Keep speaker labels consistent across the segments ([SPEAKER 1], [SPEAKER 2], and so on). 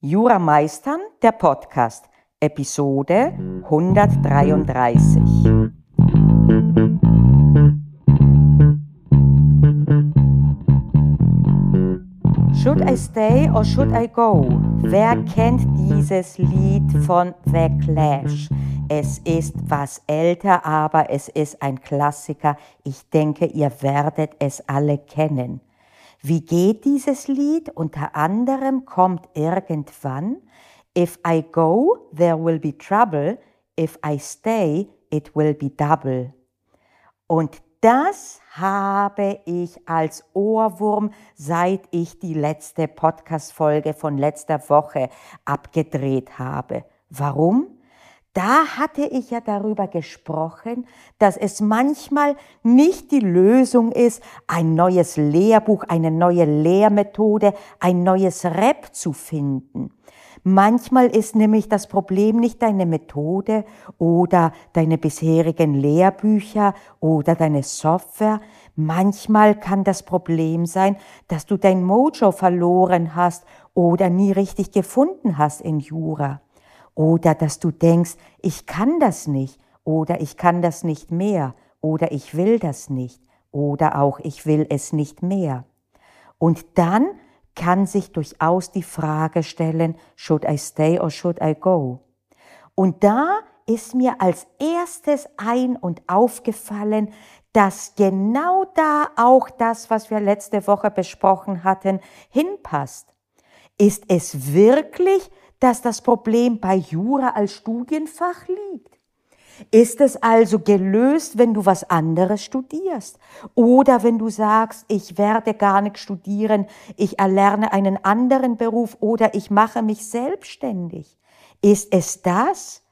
[SPEAKER 1] Jura Meistern, der Podcast, Episode 133. Should I stay or should I go? Wer kennt dieses Lied von The Clash? Es ist was älter, aber es ist ein Klassiker. Ich denke, ihr werdet es alle kennen. Wie geht dieses Lied? Unter anderem kommt irgendwann, If I go, there will be trouble. If I stay, it will be double. Und das habe ich als Ohrwurm, seit ich die letzte Podcast-Folge von letzter Woche abgedreht habe. Warum? Da hatte ich ja darüber gesprochen, dass es manchmal nicht die Lösung ist, ein neues Lehrbuch, eine neue Lehrmethode, ein neues Rep zu finden. Manchmal ist nämlich das Problem nicht deine Methode oder deine bisherigen Lehrbücher oder deine Software. Manchmal kann das Problem sein, dass du dein Mojo verloren hast oder nie richtig gefunden hast in Jura. Oder dass du denkst, ich kann das nicht oder ich kann das nicht mehr oder ich will das nicht oder auch ich will es nicht mehr. Und dann kann sich durchaus die Frage stellen, should I stay or should I go? Und da ist mir als erstes ein und aufgefallen, dass genau da auch das, was wir letzte Woche besprochen hatten, hinpasst. Ist es wirklich dass das Problem bei Jura als Studienfach liegt? Ist es also gelöst, wenn du was anderes studierst? Oder wenn du sagst, ich werde gar nicht studieren, ich erlerne einen anderen Beruf oder ich mache mich selbstständig? Ist es das?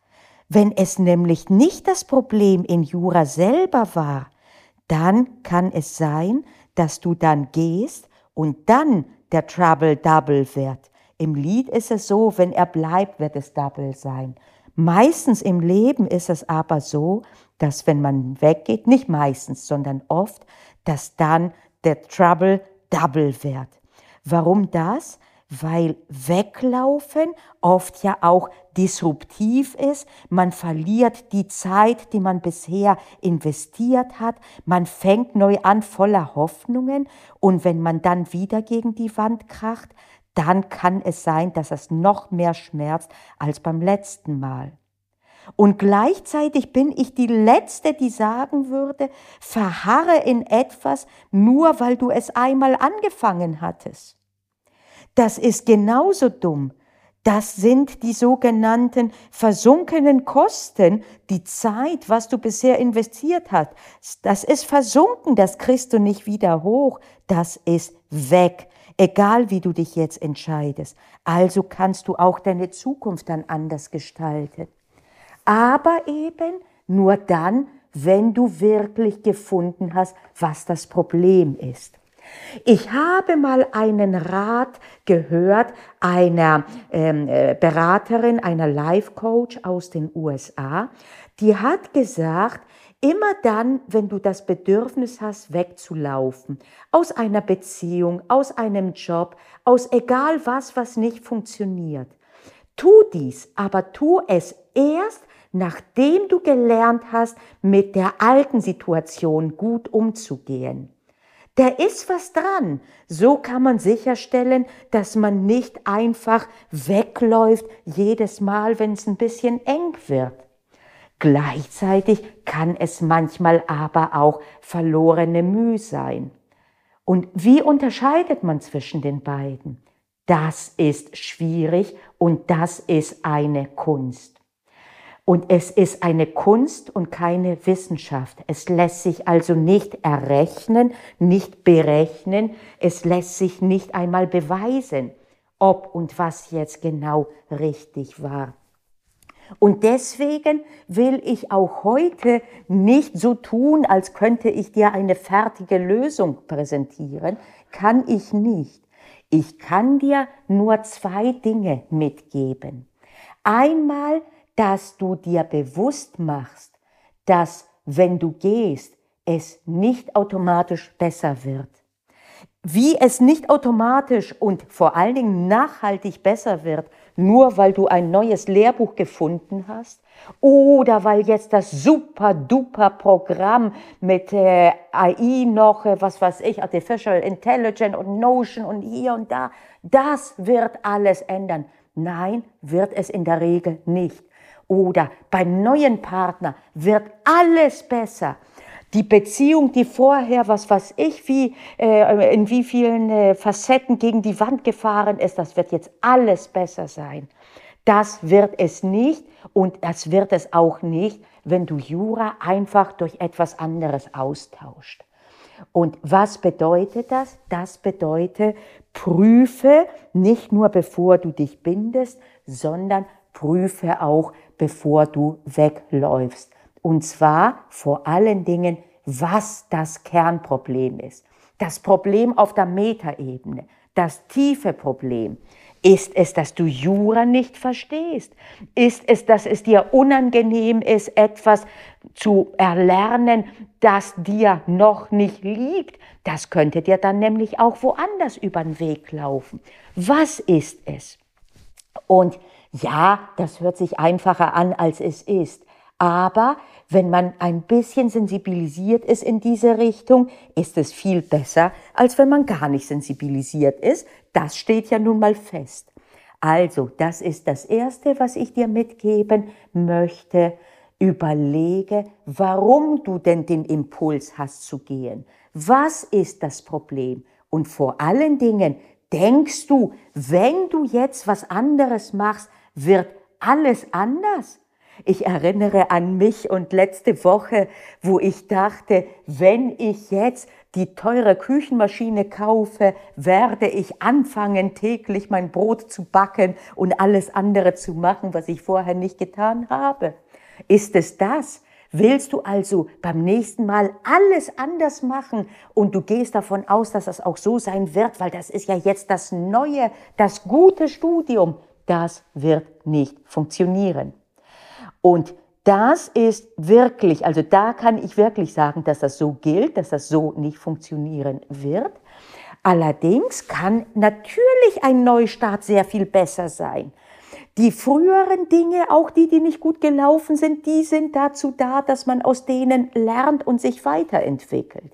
[SPEAKER 1] Wenn es nämlich nicht das Problem in Jura selber war, dann kann es sein, dass du dann gehst und dann der Trouble Double wird. Im Lied ist es so, wenn er bleibt, wird es Double sein. Meistens im Leben ist es aber so, dass wenn man weggeht, nicht meistens, sondern oft, dass dann der Trouble Double wird. Warum das? Weil Weglaufen oft ja auch disruptiv ist. Man verliert die Zeit, die man bisher investiert hat. Man fängt neu an voller Hoffnungen. Und wenn man dann wieder gegen die Wand kracht, dann kann es sein, dass es noch mehr schmerzt als beim letzten Mal. Und gleichzeitig bin ich die Letzte, die sagen würde, verharre in etwas, nur weil du es einmal angefangen hattest. Das ist genauso dumm. Das sind die sogenannten versunkenen Kosten, die Zeit, was du bisher investiert hast. Das ist versunken, das kriegst du nicht wieder hoch, das ist weg egal wie du dich jetzt entscheidest. Also kannst du auch deine Zukunft dann anders gestalten. Aber eben nur dann, wenn du wirklich gefunden hast, was das Problem ist. Ich habe mal einen Rat gehört einer ähm, äh, Beraterin, einer Life Coach aus den USA, die hat gesagt, Immer dann, wenn du das Bedürfnis hast, wegzulaufen, aus einer Beziehung, aus einem Job, aus egal was, was nicht funktioniert. Tu dies, aber tu es erst, nachdem du gelernt hast, mit der alten Situation gut umzugehen. Da ist was dran. So kann man sicherstellen, dass man nicht einfach wegläuft jedes Mal, wenn es ein bisschen eng wird. Gleichzeitig kann es manchmal aber auch verlorene Mühe sein. Und wie unterscheidet man zwischen den beiden? Das ist schwierig und das ist eine Kunst. Und es ist eine Kunst und keine Wissenschaft. Es lässt sich also nicht errechnen, nicht berechnen, es lässt sich nicht einmal beweisen, ob und was jetzt genau richtig war. Und deswegen will ich auch heute nicht so tun, als könnte ich dir eine fertige Lösung präsentieren. Kann ich nicht. Ich kann dir nur zwei Dinge mitgeben. Einmal, dass du dir bewusst machst, dass wenn du gehst, es nicht automatisch besser wird. Wie es nicht automatisch und vor allen Dingen nachhaltig besser wird, nur weil du ein neues Lehrbuch gefunden hast oder weil jetzt das super duper Programm mit äh, AI noch, äh, was weiß ich, Artificial Intelligence und Notion und hier und da, das wird alles ändern. Nein, wird es in der Regel nicht. Oder beim neuen Partner wird alles besser die Beziehung, die vorher, was weiß ich, wie, äh, in wie vielen äh, Facetten gegen die Wand gefahren ist, das wird jetzt alles besser sein. Das wird es nicht und das wird es auch nicht, wenn du Jura einfach durch etwas anderes austauscht. Und was bedeutet das? Das bedeutet, prüfe nicht nur bevor du dich bindest, sondern prüfe auch bevor du wegläufst. Und zwar vor allen Dingen, was das Kernproblem ist. Das Problem auf der Metaebene, das tiefe Problem. Ist es, dass du Jura nicht verstehst? Ist es, dass es dir unangenehm ist, etwas zu erlernen, das dir noch nicht liegt? Das könnte dir dann nämlich auch woanders über den Weg laufen. Was ist es? Und ja, das hört sich einfacher an, als es ist. Aber wenn man ein bisschen sensibilisiert ist in diese Richtung, ist es viel besser, als wenn man gar nicht sensibilisiert ist. Das steht ja nun mal fest. Also, das ist das Erste, was ich dir mitgeben möchte. Überlege, warum du denn den Impuls hast zu gehen. Was ist das Problem? Und vor allen Dingen, denkst du, wenn du jetzt was anderes machst, wird alles anders? Ich erinnere an mich und letzte Woche, wo ich dachte, wenn ich jetzt die teure Küchenmaschine kaufe, werde ich anfangen, täglich mein Brot zu backen und alles andere zu machen, was ich vorher nicht getan habe. Ist es das? Willst du also beim nächsten Mal alles anders machen und du gehst davon aus, dass das auch so sein wird, weil das ist ja jetzt das neue, das gute Studium. Das wird nicht funktionieren. Und das ist wirklich, also da kann ich wirklich sagen, dass das so gilt, dass das so nicht funktionieren wird. Allerdings kann natürlich ein Neustart sehr viel besser sein. Die früheren Dinge, auch die, die nicht gut gelaufen sind, die sind dazu da, dass man aus denen lernt und sich weiterentwickelt.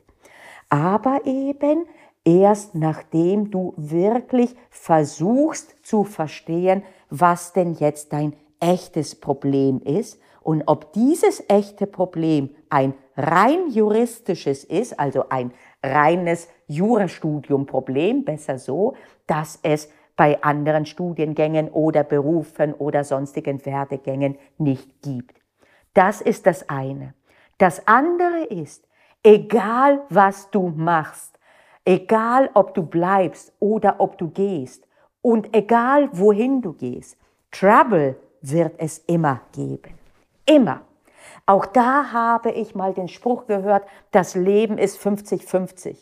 [SPEAKER 1] Aber eben erst nachdem du wirklich versuchst zu verstehen, was denn jetzt dein echtes Problem ist und ob dieses echte Problem ein rein juristisches ist, also ein reines Jurastudium-Problem, besser so, dass es bei anderen Studiengängen oder Berufen oder sonstigen Werdegängen nicht gibt. Das ist das eine. Das andere ist, egal was du machst, egal ob du bleibst oder ob du gehst und egal wohin du gehst, Trouble wird es immer geben. Immer. Auch da habe ich mal den Spruch gehört, das Leben ist 50-50.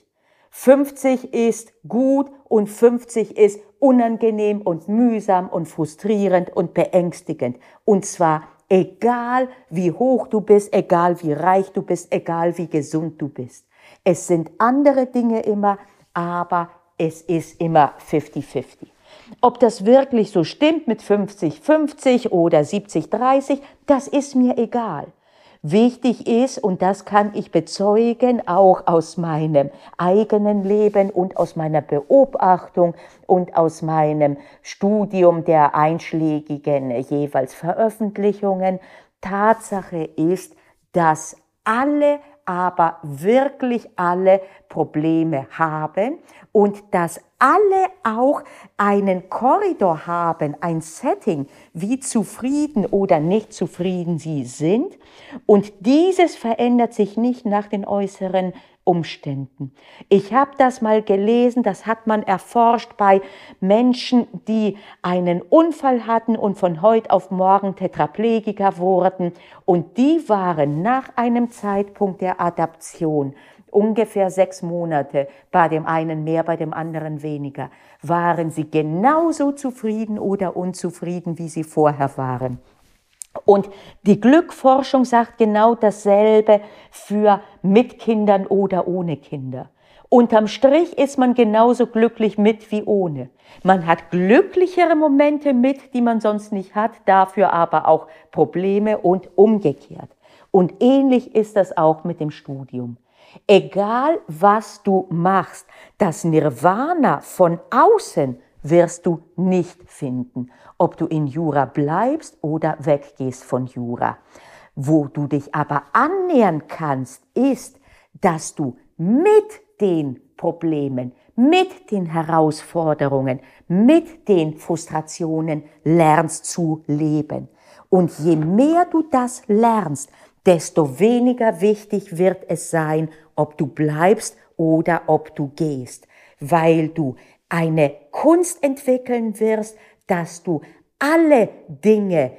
[SPEAKER 1] 50 ist gut und 50 ist unangenehm und mühsam und frustrierend und beängstigend. Und zwar egal wie hoch du bist, egal wie reich du bist, egal wie gesund du bist. Es sind andere Dinge immer, aber es ist immer 50-50. Ob das wirklich so stimmt mit 50-50 oder 70-30, das ist mir egal. Wichtig ist, und das kann ich bezeugen, auch aus meinem eigenen Leben und aus meiner Beobachtung und aus meinem Studium der einschlägigen jeweils Veröffentlichungen, Tatsache ist, dass alle aber wirklich alle Probleme haben und dass alle auch einen Korridor haben, ein Setting, wie zufrieden oder nicht zufrieden sie sind. Und dieses verändert sich nicht nach den äußeren Umständen. Ich habe das mal gelesen, das hat man erforscht bei Menschen, die einen Unfall hatten und von heute auf morgen Tetraplegiker wurden. Und die waren nach einem Zeitpunkt der Adaption, ungefähr sechs Monate, bei dem einen mehr, bei dem anderen weniger, waren sie genauso zufrieden oder unzufrieden, wie sie vorher waren. Und die Glückforschung sagt genau dasselbe für mit Kindern oder ohne Kinder. Unterm Strich ist man genauso glücklich mit wie ohne. Man hat glücklichere Momente mit, die man sonst nicht hat, dafür aber auch Probleme und umgekehrt. Und ähnlich ist das auch mit dem Studium. Egal was du machst, das Nirvana von außen wirst du nicht finden, ob du in Jura bleibst oder weggehst von Jura. Wo du dich aber annähern kannst, ist, dass du mit den Problemen, mit den Herausforderungen, mit den Frustrationen lernst zu leben. Und je mehr du das lernst, desto weniger wichtig wird es sein, ob du bleibst oder ob du gehst, weil du eine Kunst entwickeln wirst, dass du alle Dinge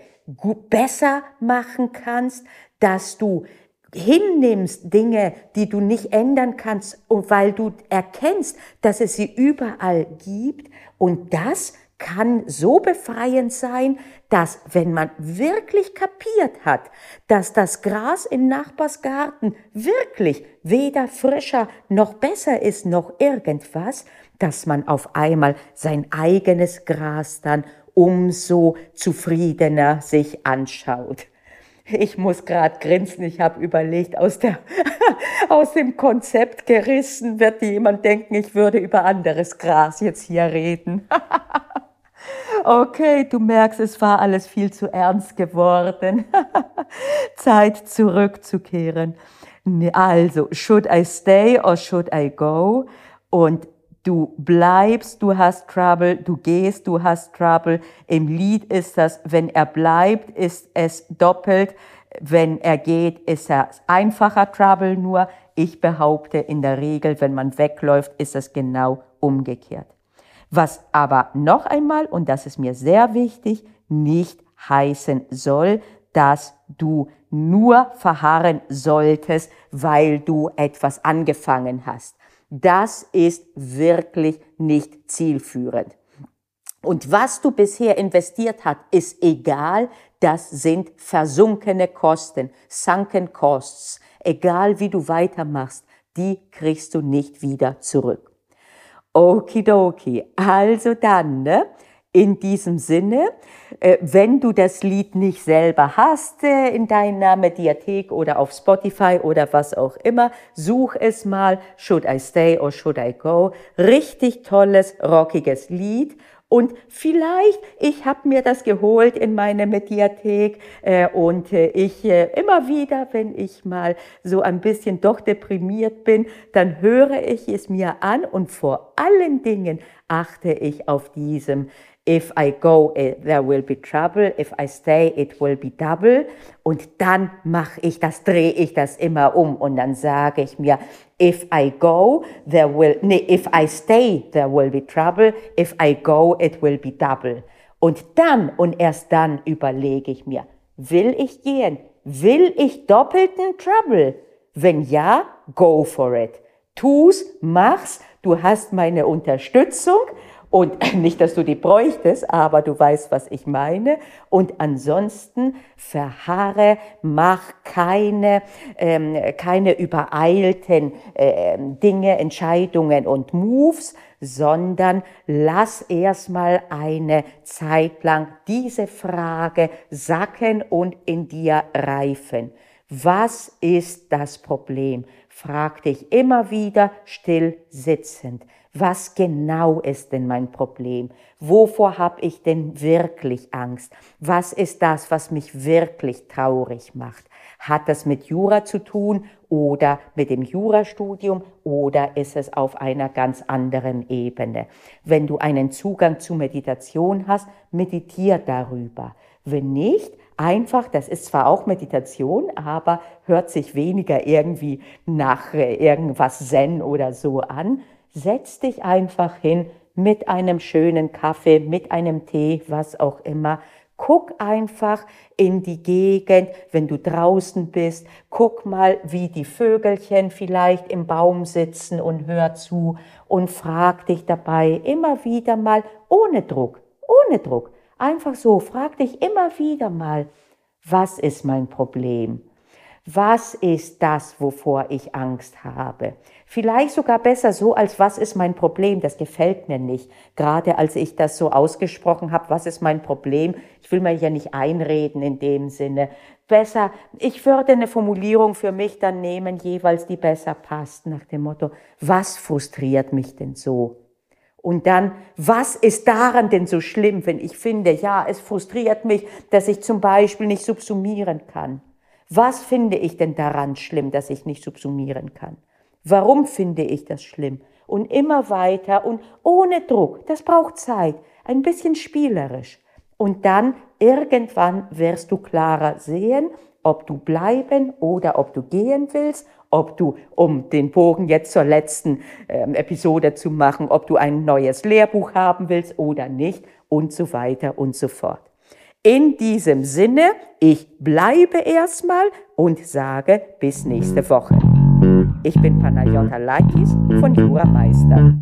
[SPEAKER 1] besser machen kannst, dass du hinnimmst Dinge, die du nicht ändern kannst, weil du erkennst, dass es sie überall gibt. Und das kann so befreiend sein, dass wenn man wirklich kapiert hat, dass das Gras im Nachbarsgarten wirklich weder frischer noch besser ist noch irgendwas, dass man auf einmal sein eigenes Gras dann umso zufriedener sich anschaut. Ich muss gerade grinsen, ich habe überlegt, aus, der, aus dem Konzept gerissen wird jemand denken, ich würde über anderes Gras jetzt hier reden. okay, du merkst, es war alles viel zu ernst geworden. Zeit zurückzukehren. Also, should I stay or should I go? Und du bleibst, du hast Trouble, du gehst, du hast Trouble. Im Lied ist das, wenn er bleibt, ist es doppelt. Wenn er geht, ist er einfacher Trouble nur. Ich behaupte, in der Regel, wenn man wegläuft, ist es genau umgekehrt. Was aber noch einmal, und das ist mir sehr wichtig, nicht heißen soll, dass du nur verharren solltest, weil du etwas angefangen hast. Das ist wirklich nicht zielführend. Und was du bisher investiert hast, ist egal. Das sind versunkene Kosten, sunken costs. Egal wie du weitermachst, die kriegst du nicht wieder zurück. Okidoki. Also dann, ne? In diesem Sinne, äh, wenn du das Lied nicht selber hast äh, in deiner Mediathek oder auf Spotify oder was auch immer, such es mal, Should I Stay or Should I Go? Richtig tolles, rockiges Lied und vielleicht, ich habe mir das geholt in meine Mediathek äh, und äh, ich äh, immer wieder, wenn ich mal so ein bisschen doch deprimiert bin, dann höre ich es mir an und vor allen Dingen achte ich auf diesem If I go, eh, there will be trouble. If I stay, it will be double. Und dann mache ich das, drehe ich das immer um und dann sage ich mir, if I go, there will, nee, if I stay, there will be trouble. If I go, it will be double. Und dann und erst dann überlege ich mir, will ich gehen? Will ich doppelten Trouble? Wenn ja, go for it. Tu's, mach's, du hast meine Unterstützung und nicht, dass du die bräuchtest, aber du weißt, was ich meine. Und ansonsten verharre, mach keine, ähm, keine übereilten äh, Dinge, Entscheidungen und Moves, sondern lass erstmal eine Zeit lang diese Frage sacken und in dir reifen. Was ist das Problem? Frag dich immer wieder still sitzend. Was genau ist denn mein Problem? Wovor habe ich denn wirklich Angst? Was ist das, was mich wirklich traurig macht? Hat das mit Jura zu tun oder mit dem Jurastudium oder ist es auf einer ganz anderen Ebene? Wenn du einen Zugang zu Meditation hast, meditier darüber. Wenn nicht, einfach, das ist zwar auch Meditation, aber hört sich weniger irgendwie nach äh, irgendwas Zen oder so an, setz dich einfach hin mit einem schönen Kaffee, mit einem Tee, was auch immer. Guck einfach in die Gegend, wenn du draußen bist. Guck mal, wie die Vögelchen vielleicht im Baum sitzen und hör zu und frag dich dabei immer wieder mal ohne Druck, ohne Druck. Einfach so, frag dich immer wieder mal, was ist mein Problem? Was ist das, wovor ich Angst habe? Vielleicht sogar besser so, als was ist mein Problem? Das gefällt mir nicht. Gerade als ich das so ausgesprochen habe, was ist mein Problem? Ich will mir ja nicht einreden in dem Sinne. Besser, ich würde eine Formulierung für mich dann nehmen, jeweils die besser passt, nach dem Motto, was frustriert mich denn so? Und dann, was ist daran denn so schlimm, wenn ich finde, ja, es frustriert mich, dass ich zum Beispiel nicht subsumieren kann? Was finde ich denn daran schlimm, dass ich nicht subsumieren kann? Warum finde ich das schlimm? Und immer weiter und ohne Druck. Das braucht Zeit. Ein bisschen spielerisch. Und dann irgendwann wirst du klarer sehen, ob du bleiben oder ob du gehen willst ob du, um den Bogen jetzt zur letzten äh, Episode zu machen, ob du ein neues Lehrbuch haben willst oder nicht und so weiter und so fort. In diesem Sinne, ich bleibe erstmal und sage bis nächste Woche. Ich bin Panayota Lakis von Jura Meister.